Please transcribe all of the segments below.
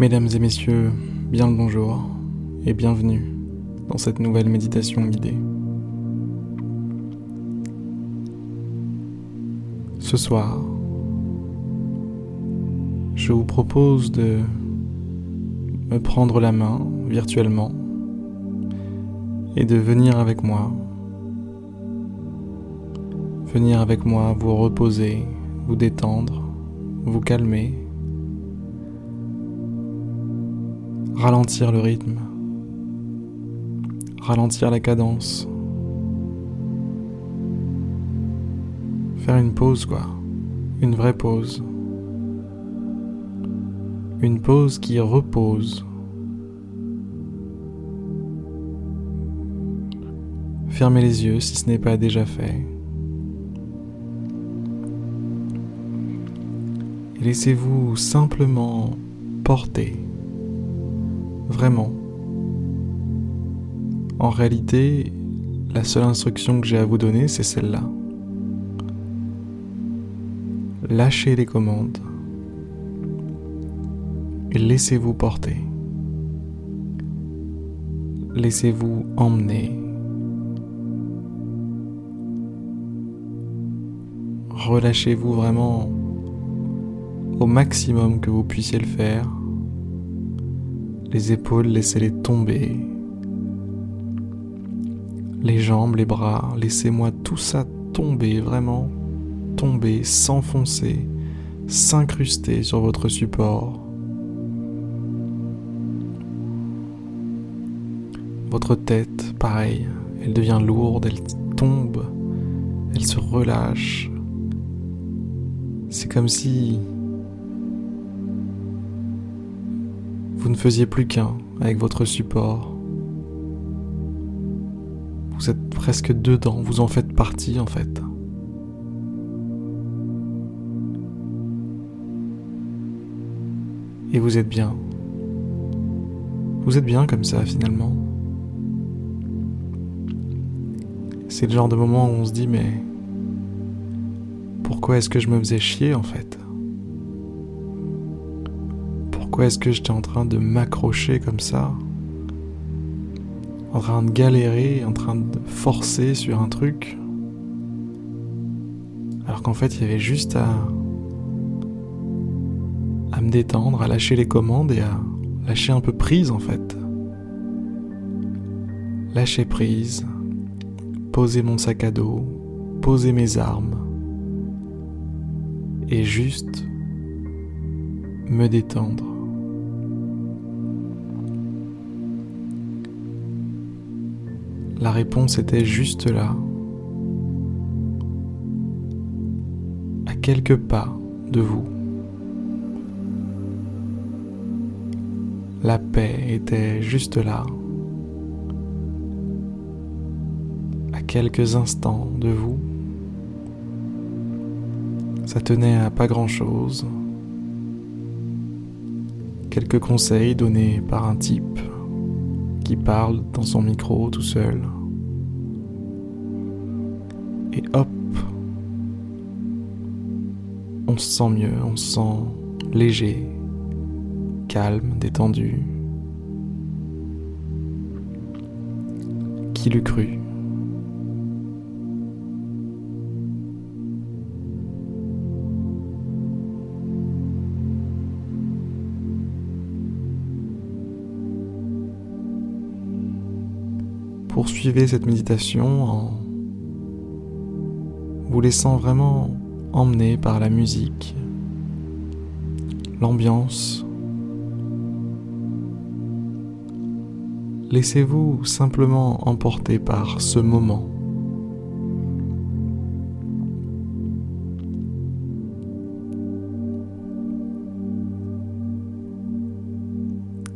Mesdames et messieurs, bien le bonjour et bienvenue dans cette nouvelle méditation guidée. Ce soir, je vous propose de me prendre la main virtuellement et de venir avec moi. Venir avec moi vous reposer, vous détendre, vous calmer ralentir le rythme, ralentir la cadence, faire une pause quoi, une vraie pause, une pause qui repose. Fermez les yeux si ce n'est pas déjà fait. Et laissez-vous simplement porter Vraiment. En réalité, la seule instruction que j'ai à vous donner, c'est celle-là. Lâchez les commandes et laissez-vous porter. Laissez-vous emmener. Relâchez-vous vraiment au maximum que vous puissiez le faire les épaules, laissez-les tomber. Les jambes, les bras, laissez-moi tout ça tomber, vraiment tomber, s'enfoncer, s'incruster sur votre support. Votre tête, pareil, elle devient lourde, elle tombe, elle se relâche. C'est comme si Vous ne faisiez plus qu'un avec votre support. Vous êtes presque dedans, vous en faites partie en fait. Et vous êtes bien. Vous êtes bien comme ça finalement. C'est le genre de moment où on se dit mais pourquoi est-ce que je me faisais chier en fait? Pourquoi est-ce que j'étais en train de m'accrocher comme ça En train de galérer, en train de forcer sur un truc Alors qu'en fait il y avait juste à, à me détendre, à lâcher les commandes et à lâcher un peu prise en fait. Lâcher prise, poser mon sac à dos, poser mes armes et juste me détendre. La réponse était juste là, à quelques pas de vous. La paix était juste là, à quelques instants de vous. Ça tenait à pas grand-chose. Quelques conseils donnés par un type qui parle dans son micro tout seul. Et hop, on se sent mieux, on se sent léger, calme, détendu. Qui l'eût cru? Poursuivez cette méditation en vous laissant vraiment emmener par la musique, l'ambiance. Laissez-vous simplement emporter par ce moment.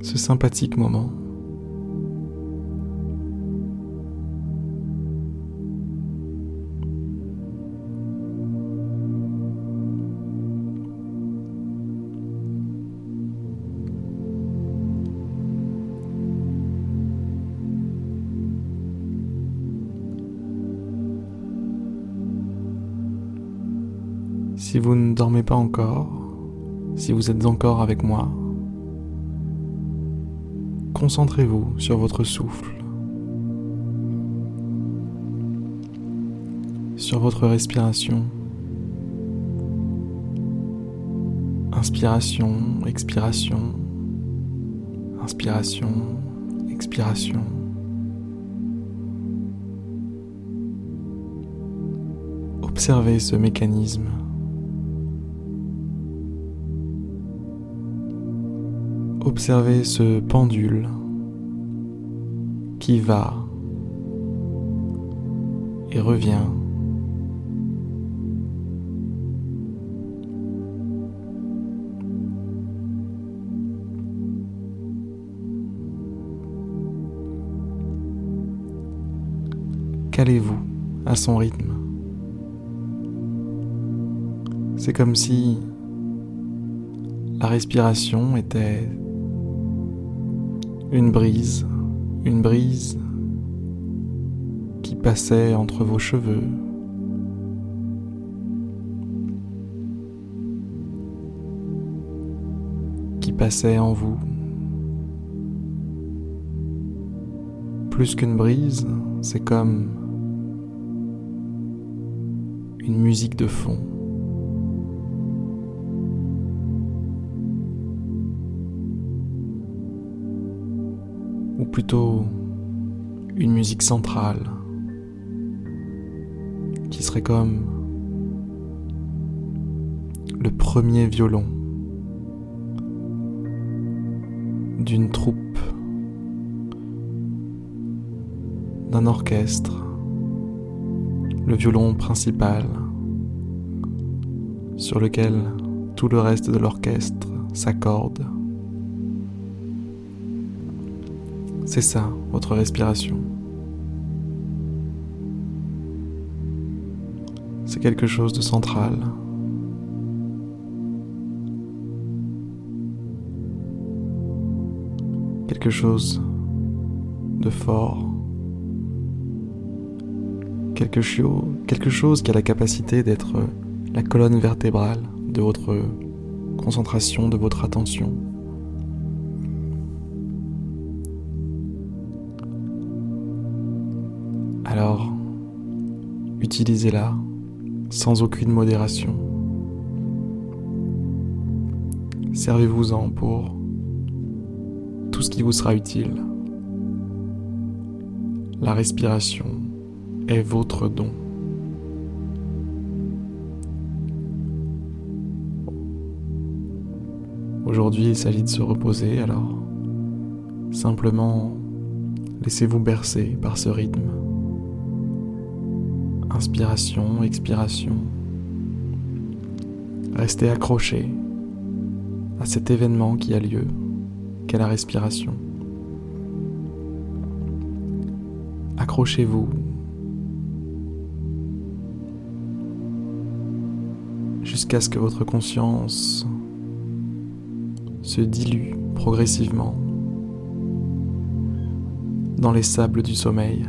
Ce sympathique moment. Si vous ne dormez pas encore, si vous êtes encore avec moi, concentrez-vous sur votre souffle, sur votre respiration. Inspiration, expiration, inspiration, expiration. Observez ce mécanisme. Observez ce pendule qui va et revient. Calez-vous à son rythme. C'est comme si la respiration était une brise, une brise qui passait entre vos cheveux. qui passait en vous. Plus qu'une brise, c'est comme une musique de fond. Plutôt une musique centrale qui serait comme le premier violon d'une troupe, d'un orchestre le violon principal sur lequel tout le reste de l'orchestre s'accorde. C'est ça, votre respiration. C'est quelque chose de central. Quelque chose de fort quelque, quelque chose qui a la capacité d'être la colonne vertébrale de votre concentration, de votre attention. Utilisez-la sans aucune modération. Servez-vous-en pour tout ce qui vous sera utile. La respiration, est votre don. Aujourd'hui, il s'agit de se reposer, alors simplement laissez-vous bercer par ce rythme. Inspiration, expiration. Restez accroché à cet événement qui a lieu, qu'est la respiration. Accrochez-vous jusqu'à ce que votre conscience se dilue progressivement dans les sables du sommeil.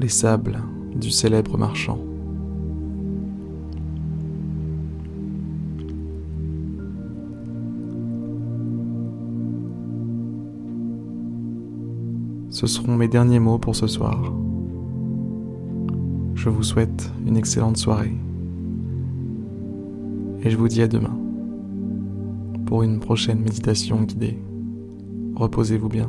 Les sables du célèbre marchand. Ce seront mes derniers mots pour ce soir je vous souhaite une excellente soirée. Et je vous dis à demain pour une prochaine méditation guidée. Reposez-vous bien.